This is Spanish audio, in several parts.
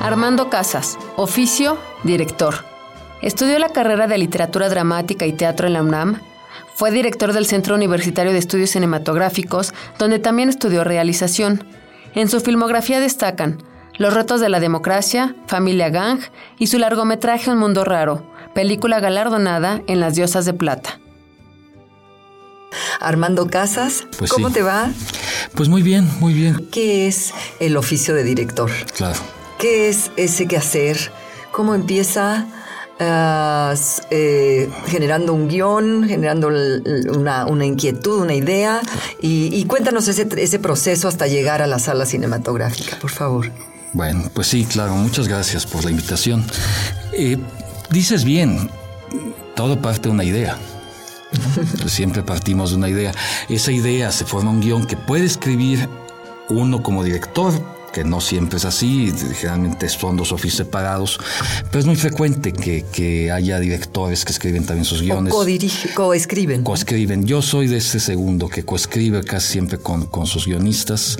Armando Casas, oficio, director. Estudió la carrera de literatura dramática y teatro en la UNAM. Fue director del Centro Universitario de Estudios Cinematográficos, donde también estudió realización. En su filmografía destacan Los retos de la democracia, Familia Gang y su largometraje Un mundo raro, película galardonada en Las Diosas de Plata. Armando Casas, Pues ¿cómo sí. te va? Pues muy bien, muy bien. ¿Qué es el oficio de director? Claro. ¿Qué es ese quehacer? ¿Cómo empieza? Ah, eh, generando un guion, generando una, una inquietud, una idea. Y, y cuéntanos ese, ese proceso hasta llegar a la sala cinematográfica, por favor. Bueno, pues sí, claro. Muchas gracias por la invitación. Eh, dices bien, todo parte de una idea. Siempre partimos de una idea. Esa idea se forma un guion que puede escribir uno como director, que no siempre es así, generalmente son dos oficios separados, pero es muy frecuente que, que haya directores que escriben también sus guiones. coescriben. Coescriben. Yo soy de ese segundo que coescribe casi siempre con, con sus guionistas,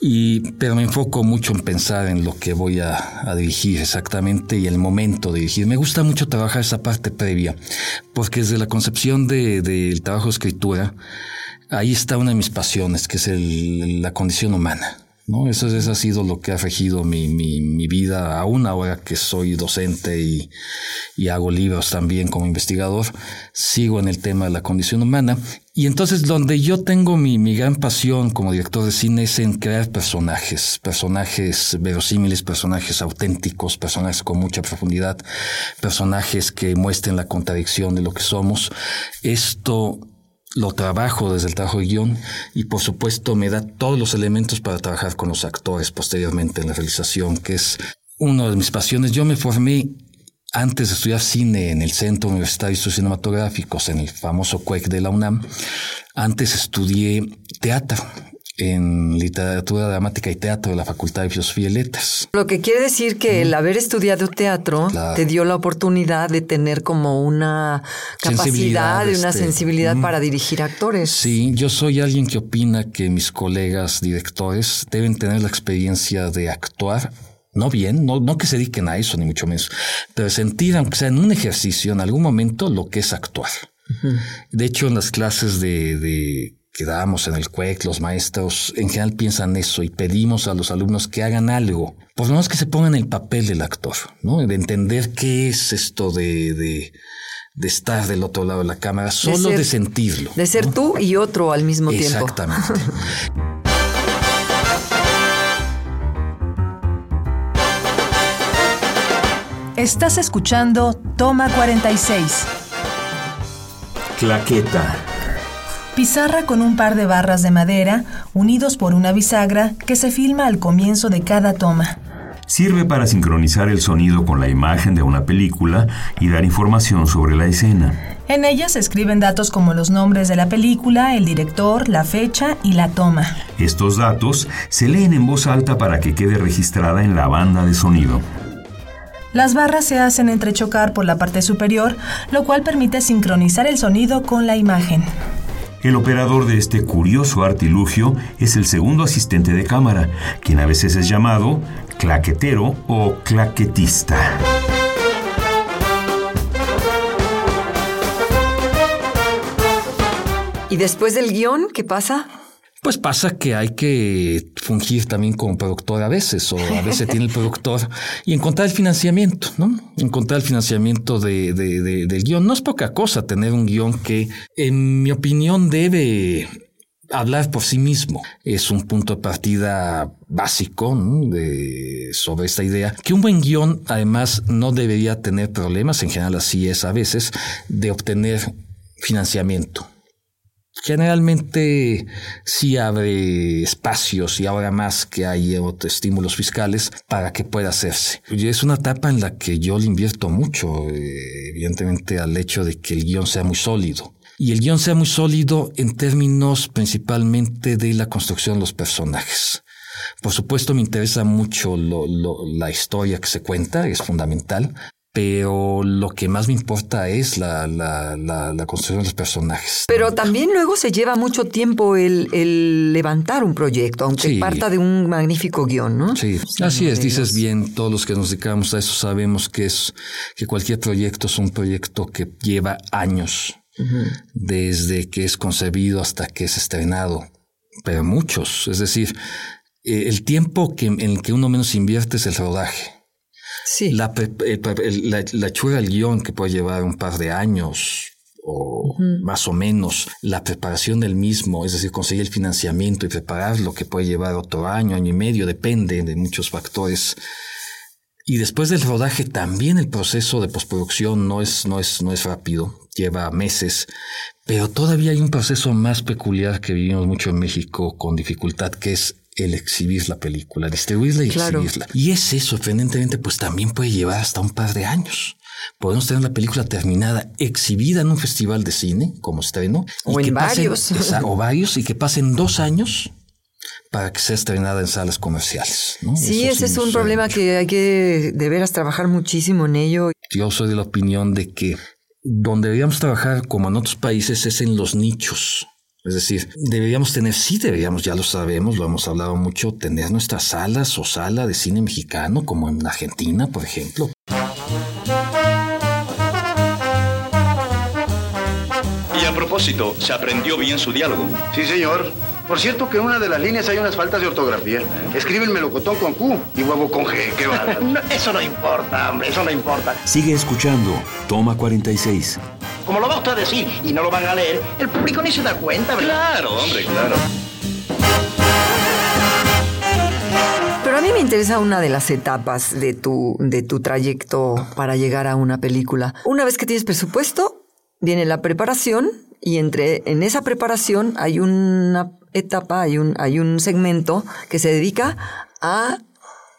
y, pero me enfoco mucho en pensar en lo que voy a, a dirigir exactamente y el momento de dirigir. Me gusta mucho trabajar esa parte previa, porque desde la concepción de- del trabajo de escritura, ahí está una de mis pasiones, que es el- la condición humana. ¿No? Eso, eso ha sido lo que ha regido mi, mi, mi vida, aún ahora que soy docente y, y hago libros también como investigador, sigo en el tema de la condición humana. Y entonces donde yo tengo mi, mi gran pasión como director de cine es en crear personajes, personajes verosímiles, personajes auténticos, personajes con mucha profundidad, personajes que muestren la contradicción de lo que somos. Esto lo trabajo desde el trabajo de guion y por supuesto me da todos los elementos para trabajar con los actores posteriormente en la realización, que es una de mis pasiones. Yo me formé antes de estudiar cine en el Centro Universitario de Estudios Cinematográficos, en el famoso CUEC de la UNAM. Antes estudié teatro en literatura dramática y teatro de la Facultad de Filosofía y Letras. Lo que quiere decir que el haber estudiado teatro Claro. te dio la oportunidad de tener como una capacidad, de una este, sensibilidad mm. para dirigir actores. Sí, yo soy alguien que opina que mis colegas directores deben tener la experiencia de actuar. No bien, no, no que se dediquen a eso, ni mucho menos, pero sentir, aunque sea en un ejercicio, en algún momento, lo que es actuar. De hecho, en las clases de, de que damos en el CUEC, los maestros en general piensan eso y pedimos a los alumnos que hagan algo, por lo menos que se pongan el papel del actor, ¿no? De entender qué es esto de, de, de estar del otro lado de la cámara, solo de, ser- sentirlo. De ser ¿no? tú y otro al mismo tiempo. Exactamente. Estás escuchando Toma 46. Claqueta. Pizarra con un par de barras de madera unidos por una bisagra que se filma al comienzo de cada toma. Sirve para sincronizar el sonido con la imagen de una película y dar información sobre la escena. En ella se escriben datos como los nombres de la película, el director, la fecha y la toma. Estos datos se leen en voz alta para que quede registrada en la banda de sonido. Las barras se hacen entrechocar por la parte superior, lo cual permite sincronizar el sonido con la imagen. El operador de este curioso artilugio es el segundo asistente de cámara, quien a veces es llamado claquetero o claquetista. ¿Y después del guion, qué pasa? Pues pasa que hay que fungir también como productor a veces, o a veces tiene el productor, y encontrar el financiamiento, ¿no? Encontrar el financiamiento de, de, del guion. No es poca cosa tener un guion que, en mi opinión, debe hablar por sí mismo. Es un punto de partida básico de, sobre esta idea, que un buen guion además no debería tener problemas, en general así es a veces, de obtener financiamiento. Generalmente sí abre espacios y ahora más que hay otros estímulos fiscales para que pueda hacerse. Y es una etapa en la que yo le invierto mucho, eh, evidentemente al hecho de que el guion sea muy sólido y el guion sea muy sólido en términos principalmente de la construcción de los personajes. Por supuesto me interesa mucho la historia que se cuenta, es fundamental, pero lo que más me importa es la, construcción de los personajes. Pero también luego se lleva mucho tiempo el, levantar un proyecto, aunque parta de un magnífico guion, ¿no? Sí, así es, dices bien, todos los que nos dedicamos a eso sabemos que es que cualquier proyecto es un proyecto que lleva años desde que es concebido hasta que es estrenado, pero muchos. Es decir, eh, el tiempo que, en el que uno menos invierte es el rodaje. Sí. La, la, la chura del guion que puede llevar un par de años o más o menos la preparación del mismo, es decir, conseguir el financiamiento y prepararlo que puede llevar otro año, año y medio, depende de muchos factores. Y después del rodaje también el proceso de postproducción no es, no es, no es rápido lleva meses, pero todavía hay un proceso más peculiar que vivimos mucho en México con dificultad, que es el exhibir la película, distribuirla y exhibirla. Y ese, sorprendentemente, pues también puede llevar hasta un par de años. Podemos tener la película terminada, exhibida en un festival de cine como estreno. O en varios. o varios, y que pasen dos años para que sea estrenada en salas comerciales. Sí, ese es un problema que hay que de veras trabajar muchísimo en ello. Yo soy de la opinión de que donde deberíamos trabajar, como en otros países, es en los nichos. Es decir, deberíamos tener, sí deberíamos, ya lo sabemos, lo hemos hablado mucho, tener nuestras salas o sala de cine mexicano, como en Argentina, por ejemplo. Y a propósito, ¿se aprendió bien su diálogo? Sí, señor. Por cierto que en una de las líneas hay unas faltas de ortografía. Escribe el melocotón con Q y huevo con G. ¿Qué va? eso no importa, hombre, eso no importa. Sigue escuchando. Toma 46. Como lo va usted a decir y no lo van a leer, el público ni se da cuenta, ¿verdad? Claro, hombre, claro. Pero a mí me interesa una de las etapas de tu, de tu trayecto para llegar a una película. Una vez que tienes presupuesto, viene la preparación y entre en esa preparación hay una etapa, hay un, hay un segmento que se dedica a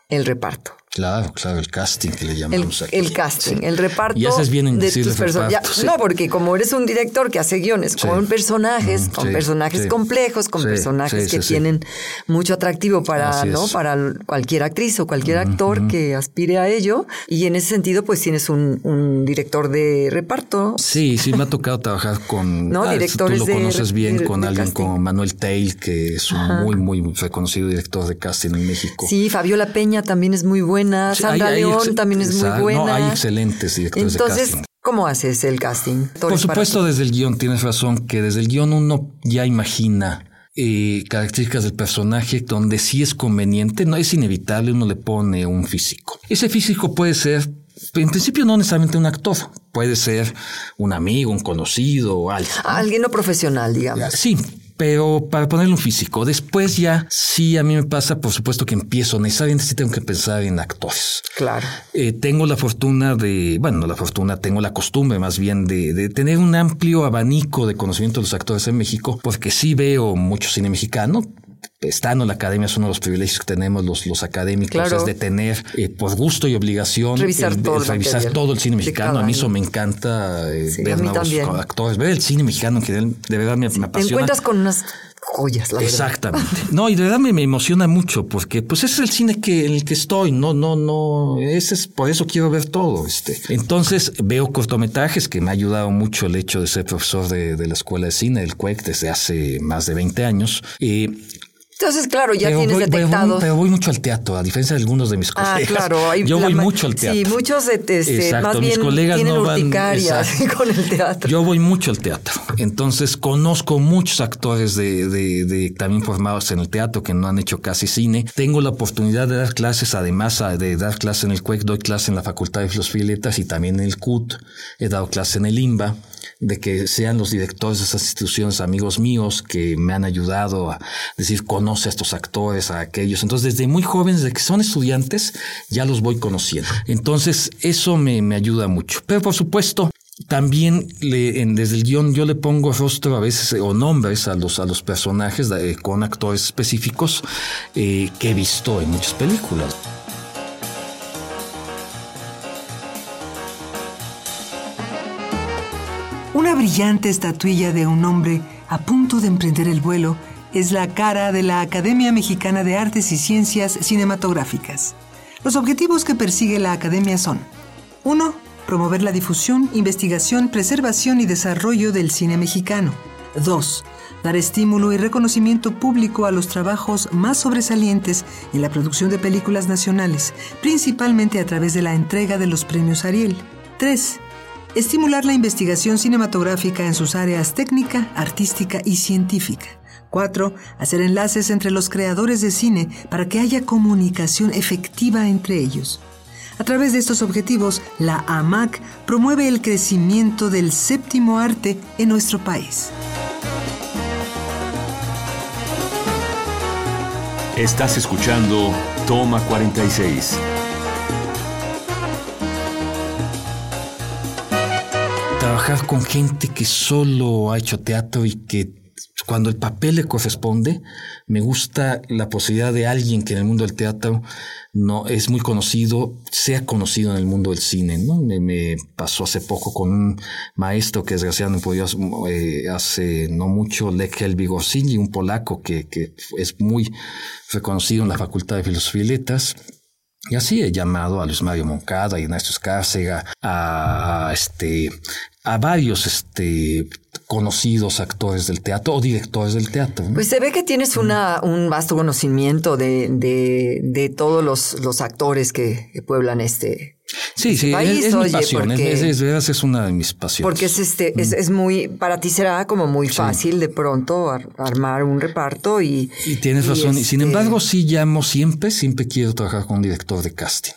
el reparto. Claro, claro, el casting que le llamamos el, aquí. El casting, el reparto. Y haces bien en de tus personajes. No, porque como eres un director que hace guiones con personajes, mm, con personajes complejos, con personajes que tienen mucho atractivo para, ¿no? para cualquier actriz o cualquier actor que aspire a ello. Y en ese sentido, pues tienes un, un director de reparto. Sí, sí, me ha tocado trabajar con. No, ah, directores Tú lo conoces bien con alguien como Manuel Tail, que es un muy, muy reconocido director de casting en México. Sí, Fabiola Peña también es muy buena Sandra León también es muy buena. No, hay excelentes directores Entonces, de casting. ¿cómo haces el casting? Por supuesto, desde el guion, tienes razón, que desde el guion uno ya imagina eh, características del personaje donde sí es conveniente, no es inevitable, uno le pone un físico. Ese físico puede ser en principio no necesariamente un actor, puede ser un amigo, un conocido o alguien. Alguien no profesional, digamos. Sí, pero para ponerle un físico. Después ya sí a mí me pasa, por supuesto que empiezo, necesariamente sí tengo que pensar en actores. Claro. Eh, tengo la fortuna de, bueno, la fortuna, tengo la costumbre más bien de, de, tener un amplio abanico de conocimiento de los actores en México, porque sí veo mucho cine mexicano, estando en la academia es uno de los privilegios que tenemos los, los académicos, es de tener eh, por gusto y obligación revisar, todo, revisar todo el cine mexicano. A mí eso me encanta eh, ver nuevos actores, ver el cine mexicano que de verdad me, apasiona. Te encuentras con unas joyas, la Exactamente. No, y de verdad me, me, emociona mucho porque pues ese es el cine que, en el que estoy. No, no, no. Ese es por eso quiero ver todo. Este. Entonces veo cortometrajes que me ha ayudado mucho el hecho de ser profesor de, de la escuela de cine del CUEC desde hace más de 20 años. Eh, Entonces, claro, ya pero tienes voy, detectado. voy- pero voy mucho al teatro, a diferencia de algunos de mis Ah, colegas. claro. hay Yo voy mucho al teatro. Sí, muchos este, Exacto, más mis bien colegas tienen no van- urticaria exacto. con el teatro. Yo voy mucho al teatro, entonces conozco muchos actores de, de- de- también formados en el teatro que no han hecho casi cine. Tengo la oportunidad de dar clases, además de dar clases en el CUEC, doy clases en la Facultad de Filosofía y Letras y también en el CUT. He dado clases en el IMBA, de que sean los directores de esas instituciones amigos míos que me han ayudado a decir, conoce a estos actores, a aquellos. Entonces, desde muy jóvenes, desde que son estudiantes, ya los voy conociendo. Entonces, eso me, me ayuda mucho. Pero, por supuesto, también le- en- desde el guion yo le pongo rostro a veces eh, o nombres a los, a los personajes eh, con actores específicos eh, que he visto en muchas películas. Brillante estatuilla de un hombre a punto de emprender el vuelo es la cara de la Academia Mexicana de Artes y Ciencias Cinematográficas. Los objetivos que persigue la Academia son 1. Promover la difusión, investigación, preservación y desarrollo del cine mexicano. 2. Dar estímulo y reconocimiento público a los trabajos más sobresalientes en la producción de películas nacionales, principalmente a través de la entrega de los premios Ariel. 3. Estimular la investigación cinematográfica en sus áreas técnica, artística y científica. 4. Hacer enlaces entre los creadores de cine para que haya comunicación efectiva entre ellos. A través de estos objetivos, la AMAC promueve el crecimiento del séptimo arte en nuestro país. Estás escuchando Toma 46. Con gente que solo ha hecho teatro y que cuando el papel le corresponde, me gusta la posibilidad de alguien que en el mundo del teatro no es muy conocido, sea conocido en el mundo del cine. ¿no? Me, pasó hace poco con un maestro que desgraciadamente murió eh, hace no mucho, Lech Helvig Orsini, un polaco que, que es muy reconocido en la Facultad de Filosofía y Letras. Y así he llamado a Luis Mario Moncada, a Ernesto Escárcega, a, este, a varios este, conocidos actores del teatro o directores del teatro. Pues se ve que tienes una, un vasto conocimiento de, de, de todos los, los actores que pueblan este, Sí, sí, país, es, es mi oye, pasión, porque- es, es, es, una de mis pasiones. Porque es este, es, es muy, para ti será como muy fácil de pronto ar- armar un reparto y. Y tienes razón. Y sin este, embargo, sí llamo siempre, siempre quiero trabajar con un director de casting.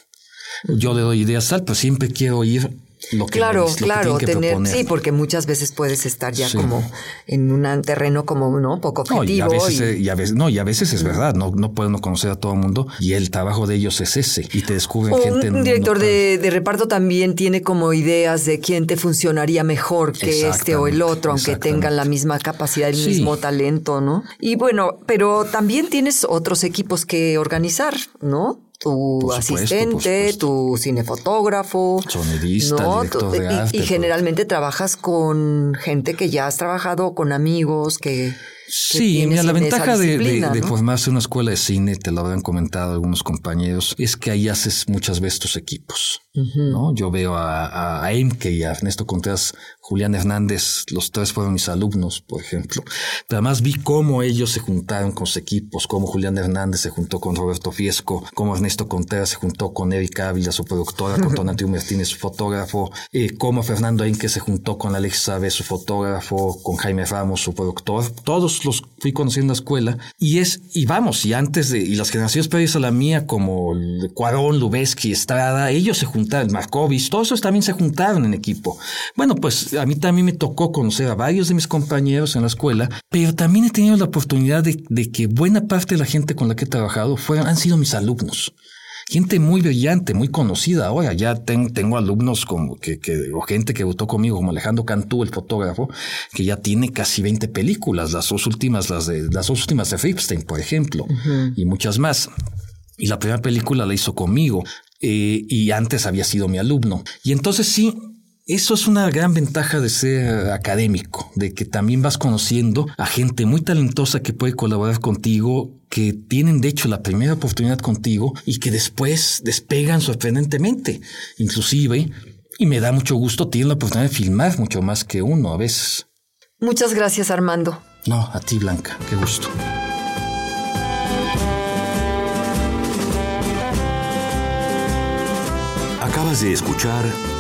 Yo le doy ideas tal, pero siempre quiero oír lo que, Claro, lo claro, que tener, proponer. sí, porque muchas veces puedes estar ya Sí. como en un terreno como, ¿no? Poco No, y a objetivo. veces, y- y a veces, no, y a veces es verdad, no, no puede uno conocer a todo el mundo y el trabajo de ellos es ese y te descubren O gente. un director no- de, de reparto también tiene como ideas de quién te funcionaría mejor que este o el otro, aunque tengan la misma capacidad, el Sí. mismo talento, ¿no? Y bueno, pero también tienes otros equipos que organizar, ¿no? Tu asistente, tu cinefotógrafo. Sonidista, ¿no? director Tu- de y- arte, y, todo. generalmente trabajas con gente que ya has trabajado, con amigos que... Sí, mira, la ventaja de, formarse en una escuela de cine, te lo habrán comentado algunos compañeros, es que ahí haces muchas veces tus equipos. ¿no? Yo veo a, a, Emke y a Ernesto Contreras, Julián Hernández, los tres fueron mis alumnos, por ejemplo. Pero además vi cómo ellos se juntaron con sus equipos, cómo Julián Hernández se juntó con Roberto Fiesco, cómo Ernesto Contreras se juntó con Eric Ávila, su productora, con Tonatiuh Martínez, su fotógrafo, eh, cómo Fernando Emke se juntó con Alex Sabe, su fotógrafo, con Jaime Ramos, su productor. Todos los fui conociendo en la escuela y es, y vamos, y antes de, y las generaciones previas a la mía, como Cuarón, Lubeski, Estrada, ellos se juntaron, Markovich, todos esos también se juntaron en equipo. Bueno, pues a mí también me tocó conocer a varios de mis compañeros en la escuela, pero también he tenido la oportunidad de, que buena parte de la gente con la que he trabajado han sido mis alumnos. Gente muy brillante, muy conocida ahora. Ya ten- tengo alumnos como que, que, o gente que votó conmigo, como Alejandro Cantú, el fotógrafo, que ya tiene casi 20 películas, las dos últimas, las de, las dos últimas de Ripstein, por ejemplo, y muchas más. Y la primera película la hizo conmigo, eh, y antes había sido mi alumno. Y entonces sí, eso es una gran ventaja de ser académico, de que también vas conociendo a gente muy talentosa que puede colaborar contigo, que tienen de hecho la primera oportunidad contigo y que después despegan sorprendentemente. Inclusive, y me da mucho gusto, tienen la oportunidad de filmar mucho más que uno a veces. Muchas gracias Armando. No, a ti Blanca, qué gusto. Acabas de escuchar